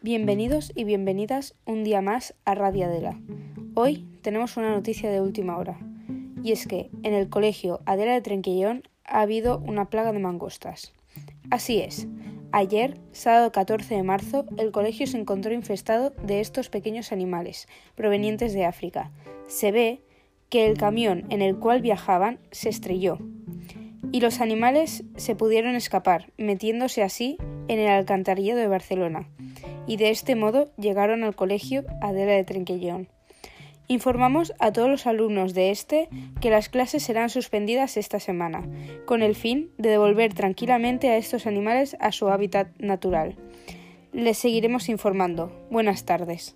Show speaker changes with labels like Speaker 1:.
Speaker 1: Bienvenidos y bienvenidas un día más a Radio Adela. Hoy tenemos una noticia de última hora, y es que en el colegio Adela de Trenquillón ha habido una plaga de mangostas. Así es, ayer, sábado 14 de marzo, el colegio se encontró infestado de estos pequeños animales provenientes de África. Se ve que el camión en el cual viajaban se estrelló y los animales se pudieron escapar, metiéndose así en el alcantarillado de Barcelona, y de este modo llegaron al colegio Adela de Trenquellón. Informamos a todos los alumnos de este que las clases serán suspendidas esta semana, con el fin de devolver tranquilamente a estos animales a su hábitat natural. Les seguiremos informando. Buenas tardes.